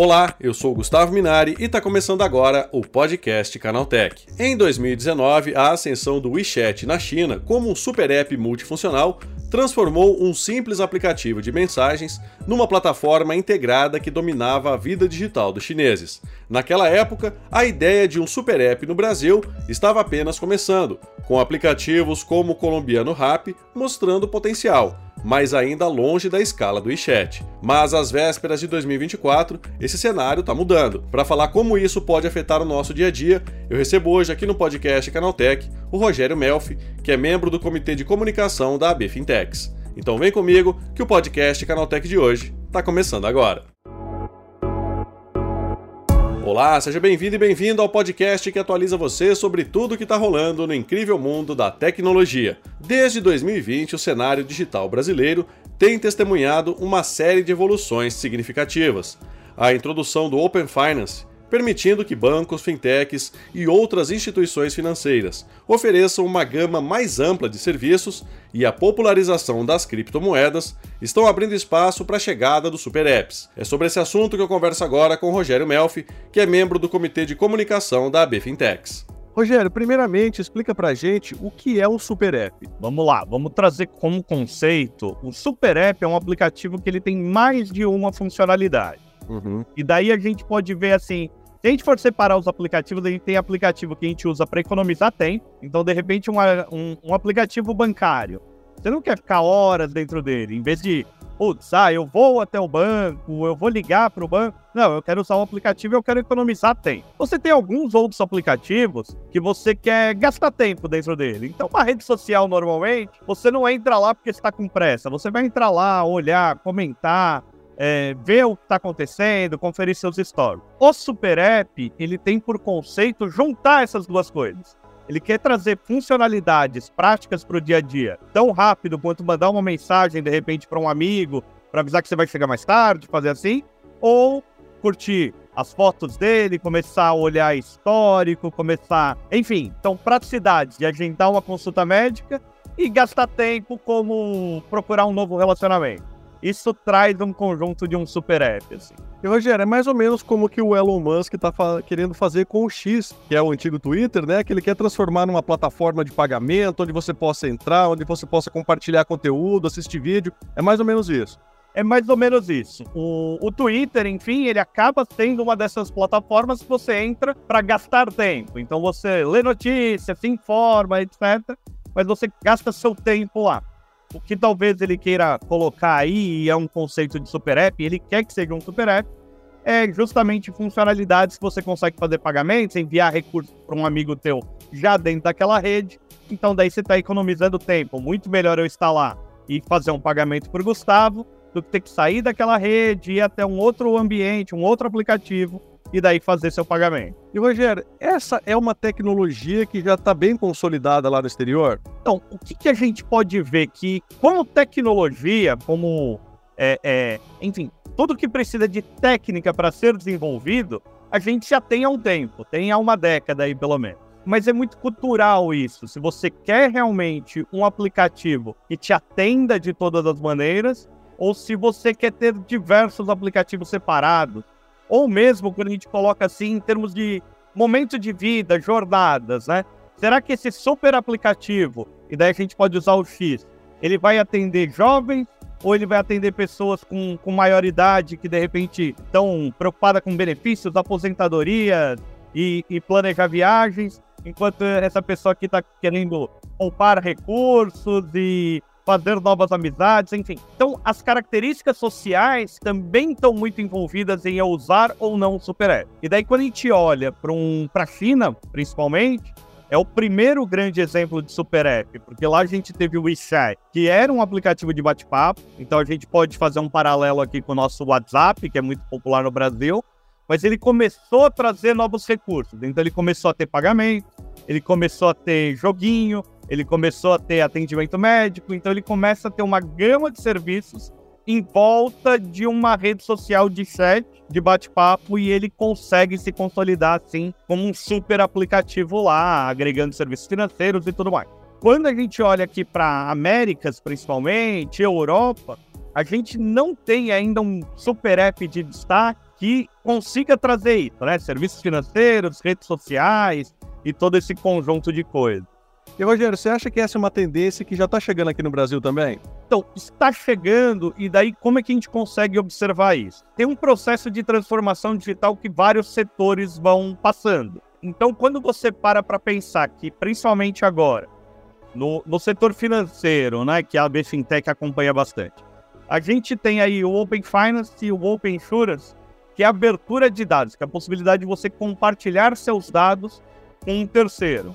Olá, eu sou Gustavo Minari e está começando agora o podcast Canaltech. Em 2019, a ascensão do WeChat na China como um super app multifuncional transformou um simples aplicativo de mensagens numa plataforma integrada que dominava a vida digital dos chineses. Naquela época, a ideia de um super app no Brasil estava apenas começando, com aplicativos como o colombiano Rap mostrando potencial mas ainda longe da escala do WeChat. Mas às vésperas de 2024, esse cenário está mudando. Para falar como isso pode afetar o nosso dia a dia, eu recebo hoje aqui no podcast Canaltech o Rogério Melfi, que é membro do Comitê de Comunicação da AB Fintechs. Então vem comigo que o podcast Canaltech de hoje está começando agora. Olá, seja bem-vindo e bem-vindo ao podcast que atualiza você sobre tudo o que está rolando no incrível mundo da tecnologia. Desde 2020, o cenário digital brasileiro tem testemunhado uma série de evoluções significativas. A introdução do Open Finance, permitindo que bancos, fintechs e outras instituições financeiras ofereçam uma gama mais ampla de serviços e a popularização das criptomoedas estão abrindo espaço para a chegada dos super apps. É sobre esse assunto que eu converso agora com Rogério Melfi, que é membro do Comitê de Comunicação da AB Fintechs. Rogério, primeiramente, explica pra gente o que é o Super App. Vamos lá, vamos trazer como conceito. O Super App é um aplicativo que ele tem mais de uma funcionalidade. Uhum. E daí a gente pode ver assim, se a gente for separar os aplicativos, a gente tem aplicativo que a gente usa para economizar tempo. Então, de repente, um, um, um, aplicativo bancário. Você não quer ficar horas dentro dele. Em vez de, putz, ah, eu vou até o banco, eu vou ligar para o banco. Não, eu quero usar um aplicativo e eu quero economizar tempo. Você tem alguns outros aplicativos que você quer gastar tempo dentro dele. Então, uma rede social, normalmente, você não entra lá porque está com pressa. Você vai entrar lá, olhar, comentar, é, ver o que está acontecendo, conferir seus stories. O Super App, ele tem por conceito juntar essas duas coisas. Ele quer trazer funcionalidades práticas para o dia a dia, tão rápido quanto mandar uma mensagem de repente para um amigo, para avisar que você vai chegar mais tarde, fazer assim, ou curtir as fotos dele, começar a olhar histórico, começar, enfim, então praticidades de agendar uma consulta médica e gastar tempo como procurar um novo relacionamento. Isso traz um conjunto de um super app, assim. E Rogério, é mais ou menos como que o Elon Musk está fa querendo fazer com o X, que é o antigo Twitter, né? Que ele quer transformar numa plataforma de pagamento, onde você possa entrar, onde você possa compartilhar conteúdo, assistir vídeo. É mais ou menos isso. É mais ou menos isso. O, o Twitter, enfim, ele acaba sendo uma dessas plataformas que você entra para gastar tempo. Então você lê notícias, se informa, etc. Mas você gasta seu tempo lá o que talvez ele queira colocar aí, e é um conceito de super app, ele quer que seja um super app, é justamente funcionalidades que você consegue fazer pagamentos, enviar recursos para um amigo teu já dentro daquela rede. Então daí você está economizando tempo. Muito melhor eu instalar e fazer um pagamento por Gustavo do que ter que sair daquela rede, ir até um outro ambiente, um outro aplicativo e daí fazer seu pagamento. E Rogério, essa é uma tecnologia que já está bem consolidada lá no exterior? Então, o que, que, a gente pode ver que, como tecnologia, como, é, é, enfim, tudo que precisa de técnica para ser desenvolvido, a gente já tem há um tempo, tem há uma década aí pelo menos. Mas é muito cultural isso. Se você quer realmente um aplicativo que te atenda de todas as maneiras, ou se você quer ter diversos aplicativos separados, ou mesmo quando a gente coloca assim em termos de momento de vida, jornadas, né? Será que esse super aplicativo, e daí a gente pode usar o X, ele vai atender jovens ou ele vai atender pessoas com, com maior idade que de repente estão preocupadas com benefícios, aposentadoria e, e planejar viagens, enquanto essa pessoa aqui está querendo poupar recursos e fazer novas amizades, enfim. Então, as características sociais também estão muito envolvidas em usar ou não o super app. E daí, quando a gente olha para um, a China, principalmente, é o primeiro grande exemplo de super app, porque lá a gente teve o WeChat, que era um aplicativo de bate-papo, então a gente pode fazer um paralelo aqui com o nosso WhatsApp, que é muito popular no Brasil, mas ele começou a trazer novos recursos. Então ele começou a ter pagamento, ele começou a ter joguinho, ele começou a ter atendimento médico, então ele começa a ter uma gama de serviços em volta de uma rede social de chat, de bate-papo, e ele consegue se consolidar assim como um super aplicativo lá, agregando serviços financeiros e tudo mais. quando a gente olha aqui para Américas, principalmente, Europa, a gente não tem ainda um super app de destaque que consiga trazer isso, né? Serviços financeiros, redes sociais e todo esse conjunto de coisas. E Rogério, você acha que essa é uma tendência que já está chegando aqui no Brasil também? Então, está chegando, e daí como é que a gente consegue observar isso? Tem um processo de transformação digital que vários setores vão passando. Então, quando você para para pensar que, principalmente agora, no, no setor financeiro, né, que a BFintech acompanha bastante, a gente tem aí o Open Finance e o Open Insurance, que é a abertura de dados, que é a possibilidade de você compartilhar seus dados com um terceiro.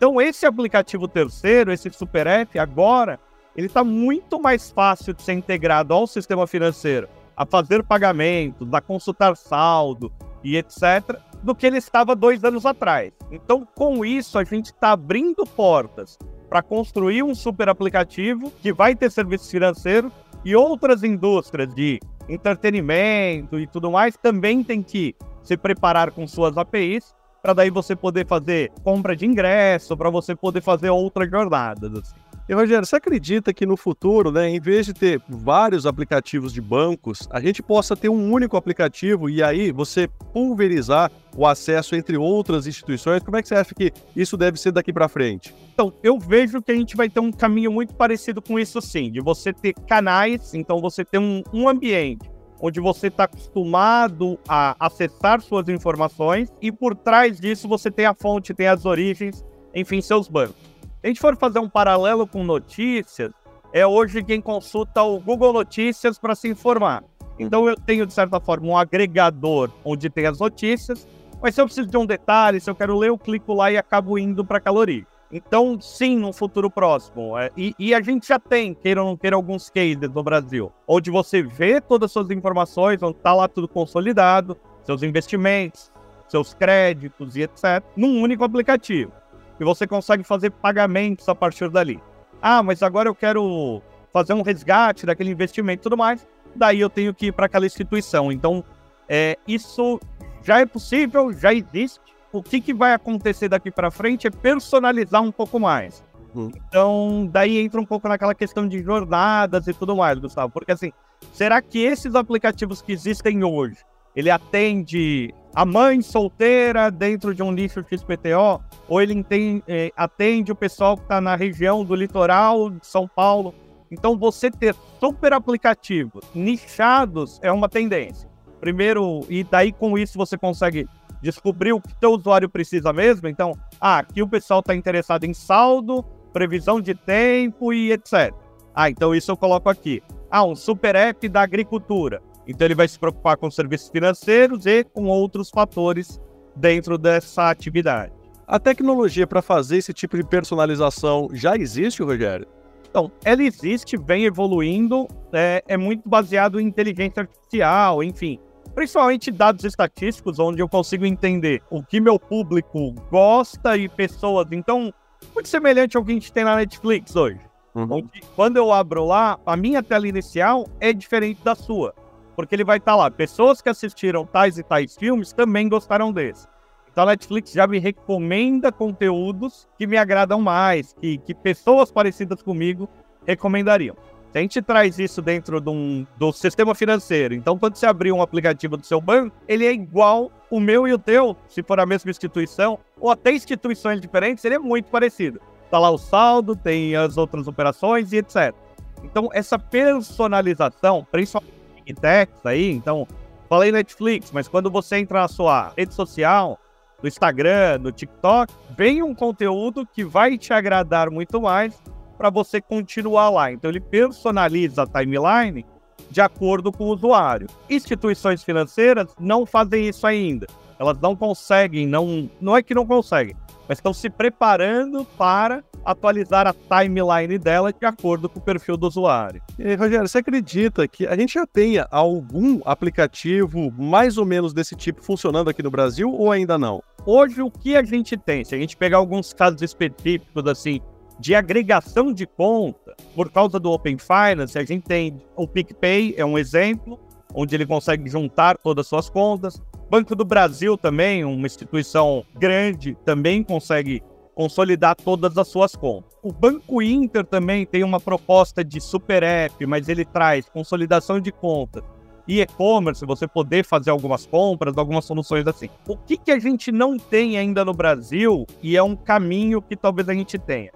Então, esse aplicativo terceiro, esse Super App, agora, ele está muito mais fácil de ser integrado ao sistema financeiro, a fazer pagamentos, a consultar saldo e etc., do que ele estava dois anos atrás. Então, com isso, a gente está abrindo portas para construir um super aplicativo que vai ter serviços financeiros e outras indústrias de entretenimento e tudo mais também tem que se preparar com suas APIs para daí você poder fazer compra de ingresso, para você poder fazer outras jornadas. Assim. E Rogério, você acredita que no futuro, né, em vez de ter vários aplicativos de bancos, a gente possa ter um único aplicativo e aí você pulverizar o acesso entre outras instituições? Como é que você acha que isso deve ser daqui para frente? Então, eu vejo que a gente vai ter um caminho muito parecido com isso sim, de você ter canais, então você ter um, um ambiente onde você está acostumado a acessar suas informações e por trás disso você tem a fonte, tem as origens, enfim, seus bancos. Se a gente for fazer um paralelo com notícias, é hoje quem consulta o Google Notícias para se informar. Então eu tenho, de certa forma, um agregador onde tem as notícias, mas se eu preciso de um detalhe, se eu quero ler, eu clico lá e acabo indo para aquela origem. Então, sim, no futuro próximo. É, e, e, a gente já tem, queira ou não queira, alguns cases no Brasil, onde você vê todas as suas informações, onde está lá tudo consolidado, seus investimentos, seus créditos e etc., num único aplicativo. E você consegue fazer pagamentos a partir dali. Ah, mas agora eu quero fazer um resgate daquele investimento e tudo mais. Daí eu tenho que ir para aquela instituição. Então, é, isso já é possível, já existe o que, que vai acontecer daqui para frente é personalizar um pouco mais. Uhum. Então, daí entra um pouco naquela questão de jornadas e tudo mais, Gustavo. Porque assim, será que esses aplicativos que existem hoje, ele atende a mãe solteira dentro de um nicho XPTO? Ou ele entende, eh, atende o pessoal que está na região do litoral de São Paulo? Então, você ter super aplicativos nichados é uma tendência. Primeiro, e daí com isso você consegue descobrir o que o usuário precisa mesmo. Então, ah, aqui o pessoal está interessado em saldo, previsão de tempo e etc. Ah, então isso eu coloco aqui. Ah, um super app da agricultura. Então ele vai se preocupar com serviços financeiros e com outros fatores dentro dessa atividade. A tecnologia para fazer esse tipo de personalização já existe, Rogério? Então, ela existe, vem evoluindo, é, é muito baseado em inteligência artificial, enfim principalmente dados estatísticos, onde eu consigo entender o que meu público gosta e pessoas. Então, muito semelhante ao que a gente tem na Netflix hoje. Uhum. Onde, quando eu abro lá, a minha tela inicial é diferente da sua. Porque ele vai estar tá lá, pessoas que assistiram tais e tais filmes também gostaram desse. Então a Netflix já me recomenda conteúdos que me agradam mais, que, que pessoas parecidas comigo recomendariam. Se a gente traz isso dentro de um, do sistema financeiro, então quando você abrir um aplicativo do seu banco, ele é igual o meu e o teu, se for a mesma instituição, ou até instituições diferentes, ele é muito parecido. Tá lá o saldo, tem as outras operações e etc. Então, essa personalização, principalmente em techs aí, então, falei Netflix, mas quando você entra na sua rede social, no Instagram, no TikTok, vem um conteúdo que vai te agradar muito mais para você continuar lá. Então ele personaliza a timeline de acordo com o usuário. Instituições financeiras não fazem isso ainda. Elas não conseguem, não, não é que não conseguem, mas estão se preparando para atualizar a timeline dela de acordo com o perfil do usuário. E, Rogério, você acredita que a gente já tenha algum aplicativo mais ou menos desse tipo funcionando aqui no Brasil ou ainda não? Hoje, o que a gente tem? Se a gente pegar alguns casos específicos, assim, de agregação de conta, por causa do Open Finance, a gente tem o PicPay, é um exemplo, onde ele consegue juntar todas as suas contas. Banco do Brasil também, uma instituição grande, também consegue consolidar todas as suas contas. O Banco Inter também tem uma proposta de super app, mas ele traz consolidação de contas e e-commerce, você poder fazer algumas compras, algumas soluções assim. O que, que a gente não tem ainda no Brasil e é um caminho que talvez a gente tenha?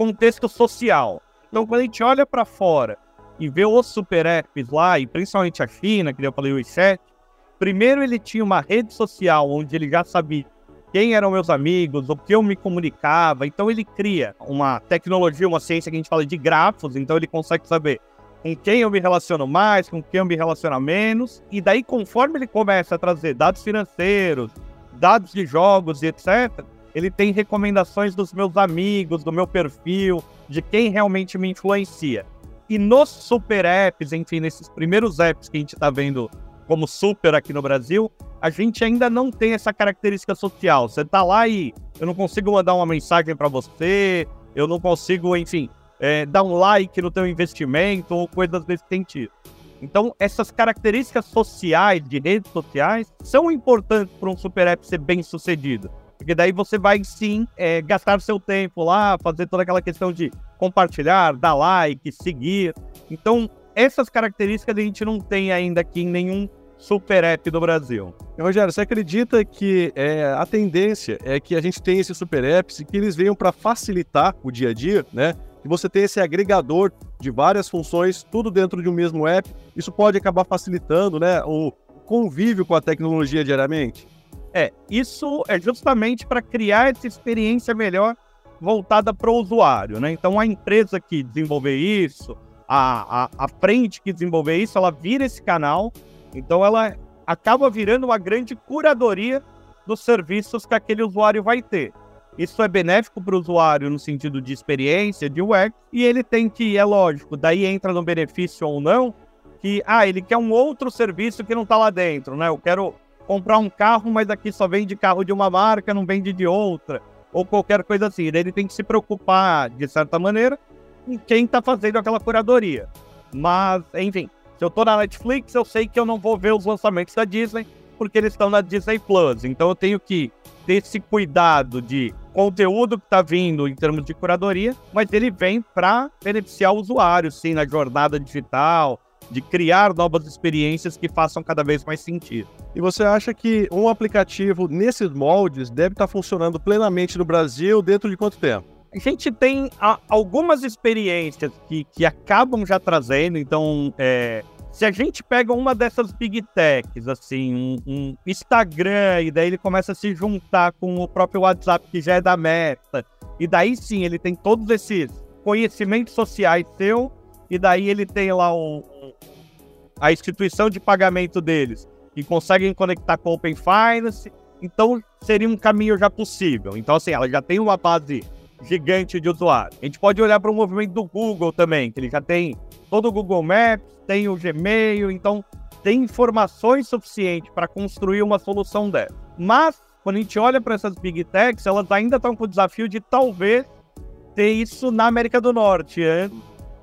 Contexto social. Então, quando a gente olha para fora e vê os super apps lá, e principalmente a China, que eu falei o i7, primeiro ele tinha uma rede social onde ele já sabia quem eram meus amigos, o que eu me comunicava. Então ele cria uma tecnologia, uma ciência que a gente fala de grafos, então ele consegue saber com quem eu me relaciono mais, com quem eu me relaciono menos. E daí, conforme ele começa a trazer dados financeiros, dados de jogos e etc., ele tem recomendações dos meus amigos, do meu perfil, de quem realmente me influencia. E nos super apps, enfim, nesses primeiros apps que a gente está vendo como super aqui no Brasil, a gente ainda não tem essa característica social. Você tá lá e eu não consigo mandar uma mensagem para você, eu não consigo, enfim, é, dar um like no teu investimento ou coisas desse sentido. Então, essas características sociais, de redes sociais, são importantes para um super app ser bem sucedido. Porque daí você vai sim é, gastar seu tempo lá, fazer toda aquela questão de compartilhar, dar like, seguir. Então, essas características a gente não tem ainda aqui em nenhum super app do Brasil. Rogério, você acredita que é, a tendência é que a gente tenha esses super apps e que eles venham para facilitar o dia a dia, né? Que você tem esse agregador de várias funções, tudo dentro de um mesmo app. Isso pode acabar facilitando, né, o convívio com a tecnologia diariamente? É, isso é justamente para criar essa experiência melhor voltada para o usuário, né? Então a empresa que desenvolver isso, a, a, a frente que desenvolver isso, ela vira esse canal então ela acaba virando uma grande curadoria dos serviços que aquele usuário vai ter. Isso é benéfico para o usuário no sentido de experiência, de UX, e ele tem que, é lógico, daí entra no benefício ou não, que, ah, ele quer um outro serviço que não está lá dentro, né? Eu quero comprar um carro, mas aqui só vende carro de uma marca, não vende de outra, ou qualquer coisa assim. Ele tem que se preocupar, de certa maneira, em quem está fazendo aquela curadoria. Mas, enfim, se eu tô na Netflix, eu sei que eu não vou ver os lançamentos da Disney, porque eles estão na Disney Plus. Então eu tenho que ter esse cuidado de conteúdo que está vindo em termos de curadoria, mas ele vem para beneficiar o usuário, sim, na jornada digital, de criar novas experiências que façam cada vez mais sentido. E você acha que um aplicativo nesses moldes deve estar funcionando plenamente no Brasil dentro de quanto tempo? a gente tem a, algumas experiências que, que acabam já trazendo, então é, se a gente pega uma dessas big techs, assim, um, um, Instagram, e daí ele começa a se juntar com o próprio WhatsApp, que já é da Meta, e daí sim ele tem todos esses conhecimentos sociais seu, e daí ele tem lá o, a instituição de pagamento deles, que conseguem conectar com Open Finance, então seria um caminho já possível. Então, assim, ela já tem uma base gigante de usuário. A gente pode olhar para o movimento do Google também, que ele já tem todo o Google Maps, tem o Gmail, então tem informações suficientes para construir uma solução dessa. Mas, quando a gente olha para essas big techs, elas ainda estão com o desafio de talvez ter isso na América do Norte, antes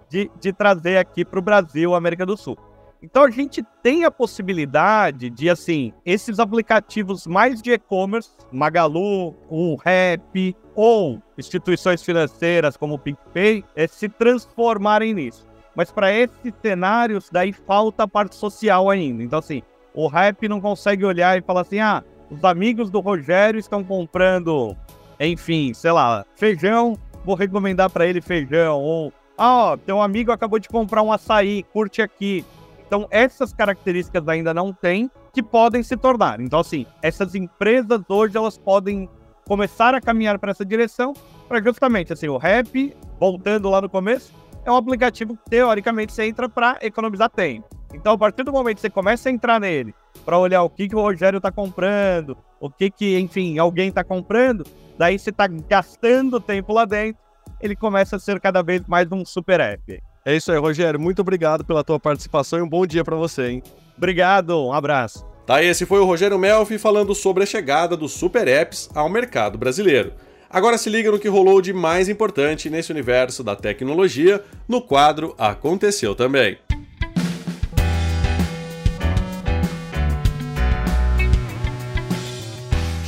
de, de trazer aqui para o Brasil, América do Sul. Então a gente tem a possibilidade de, assim, esses aplicativos mais de e-commerce, Magalu, o Rap, ou instituições financeiras como o PicPay, é, se transformarem nisso. Mas para esses cenários, daí falta a parte social ainda. Então, assim, o Rap não consegue olhar e falar assim, ah, os amigos do Rogério estão comprando, enfim, sei lá, feijão, vou recomendar para ele feijão, ou, ah, ó, teu amigo acabou de comprar um açaí, curte aqui. Então, essas características ainda não tem que podem se tornar. Então, assim, essas empresas hoje elas podem começar a caminhar para essa direção, para justamente assim, o Rap, voltando lá no começo, é um aplicativo que teoricamente você entra para economizar tempo. Então, a partir do momento que você começa a entrar nele, para olhar o que, que o Rogério está comprando, o que, que, enfim, alguém está comprando, daí você está gastando tempo lá dentro, ele começa a ser cada vez mais um super app. É isso aí, Rogério. Muito obrigado pela tua participação e um bom dia para você, hein? Obrigado, um abraço. Tá, esse foi o Rogério Melfi falando sobre a chegada dos super apps ao mercado brasileiro. Agora se liga no que rolou de mais importante nesse universo da tecnologia no quadro Aconteceu Também.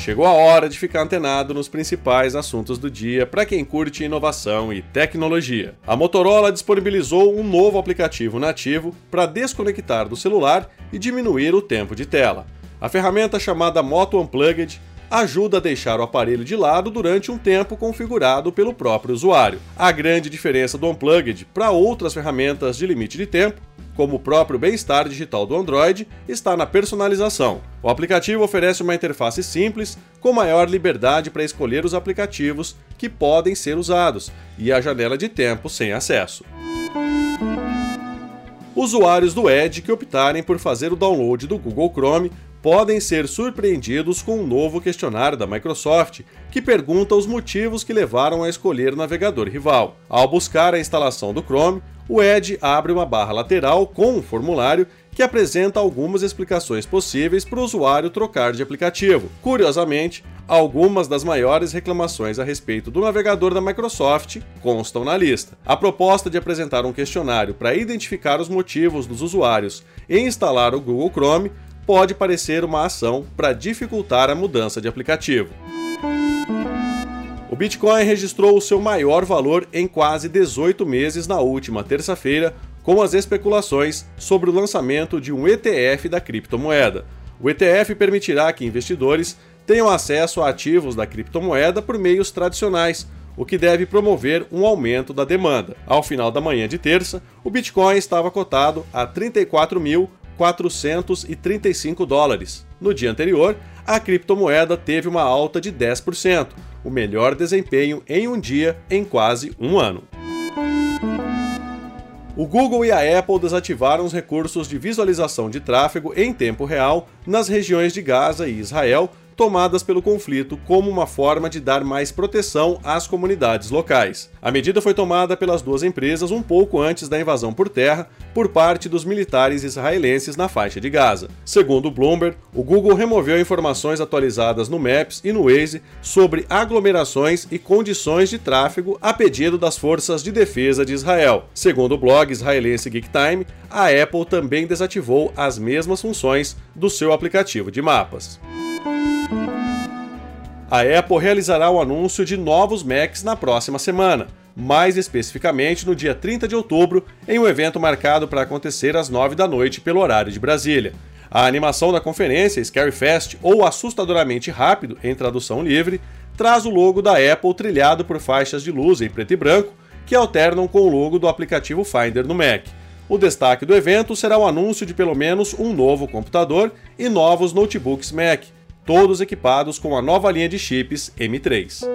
Chegou a hora de ficar antenado nos principais assuntos do dia para quem curte inovação e tecnologia. A Motorola disponibilizou um novo aplicativo nativo para desconectar do celular e diminuir o tempo de tela. A ferramenta chamada Moto Unplugged ajuda a deixar o aparelho de lado durante um tempo configurado pelo próprio usuário. A grande diferença do Unplugged para outras ferramentas de limite de tempo como o próprio bem-estar digital do Android, está na personalização. O aplicativo oferece uma interface simples, com maior liberdade para escolher os aplicativos que podem ser usados e a janela de tempo sem acesso. Usuários do Edge que optarem por fazer o download do Google Chrome podem ser surpreendidos com um novo questionário da Microsoft que pergunta os motivos que levaram a escolher navegador rival. Ao buscar a instalação do Chrome, o Edge abre uma barra lateral com um formulário que apresenta algumas explicações possíveis para o usuário trocar de aplicativo. Curiosamente, algumas das maiores reclamações a respeito do navegador da Microsoft constam na lista. A proposta de apresentar um questionário para identificar os motivos dos usuários e instalar o Google Chrome pode parecer uma ação para dificultar a mudança de aplicativo. Bitcoin registrou o seu maior valor em quase 18 meses na última terça-feira, com as especulações sobre o lançamento de um ETF da criptomoeda. O ETF permitirá que investidores tenham acesso a ativos da criptomoeda por meios tradicionais, o que deve promover um aumento da demanda. Ao final da manhã de terça, o Bitcoin estava cotado a 34.435 dólares. No dia anterior, a criptomoeda teve uma alta de 10%, o melhor desempenho em um dia em quase um ano. O Google e a Apple desativaram os recursos de visualização de tráfego em tempo real nas regiões de Gaza e Israel tomadas pelo conflito como uma forma de dar mais proteção às comunidades locais. A medida foi tomada pelas duas empresas um pouco antes da invasão por terra por parte dos militares israelenses na faixa de Gaza. Segundo o Bloomberg, o Google removeu informações atualizadas no Maps e no Waze sobre aglomerações e condições de tráfego a pedido das forças de defesa de Israel. Segundo o blog israelense GeekTime, a Apple também desativou as mesmas funções do seu aplicativo de mapas a Apple realizará o anúncio de novos Macs na próxima semana, mais especificamente no dia 30 de outubro, em um evento marcado para acontecer às 9 da noite pelo horário de Brasília. A animação da conferência, Scary Fast ou Assustadoramente Rápido, em tradução livre, traz o logo da Apple trilhado por faixas de luz em preto e branco que alternam com o logo do aplicativo Finder no Mac. O destaque do evento será o anúncio de pelo menos um novo computador e novos notebooks Mac, todos equipados com a nova linha de chips M3.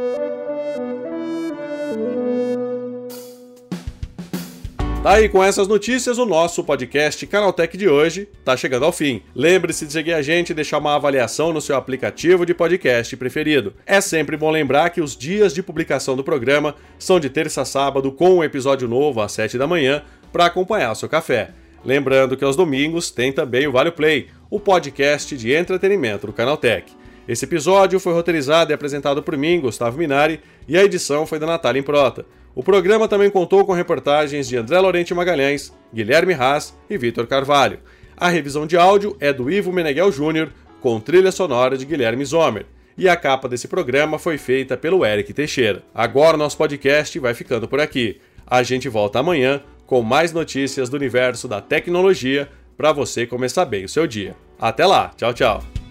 Tá aí com essas notícias, o nosso podcast Canaltech de hoje tá chegando ao fim. Lembre-se de seguir a gente e deixar uma avaliação no seu aplicativo de podcast preferido. É sempre bom lembrar que os dias de publicação do programa são de terça a sábado, com um episódio novo às 7 da manhã, para acompanhar o seu café. Lembrando que aos domingos tem também o Vale Play, o podcast de entretenimento do Canaltech. Esse episódio foi roteirizado e apresentado por mim, Gustavo Minari, e a edição foi da Natália Improta. O programa também contou com reportagens de André Lorente Magalhães, Guilherme Haas e Vitor Carvalho. A revisão de áudio é do Ivo Meneghel Júnior, com trilha sonora de Guilherme Zomer. E a capa desse programa foi feita pelo Eric Teixeira. Agora nosso podcast vai ficando por aqui. A gente volta amanhã com mais notícias do universo da tecnologia para você começar bem o seu dia. Até lá, tchau, tchau.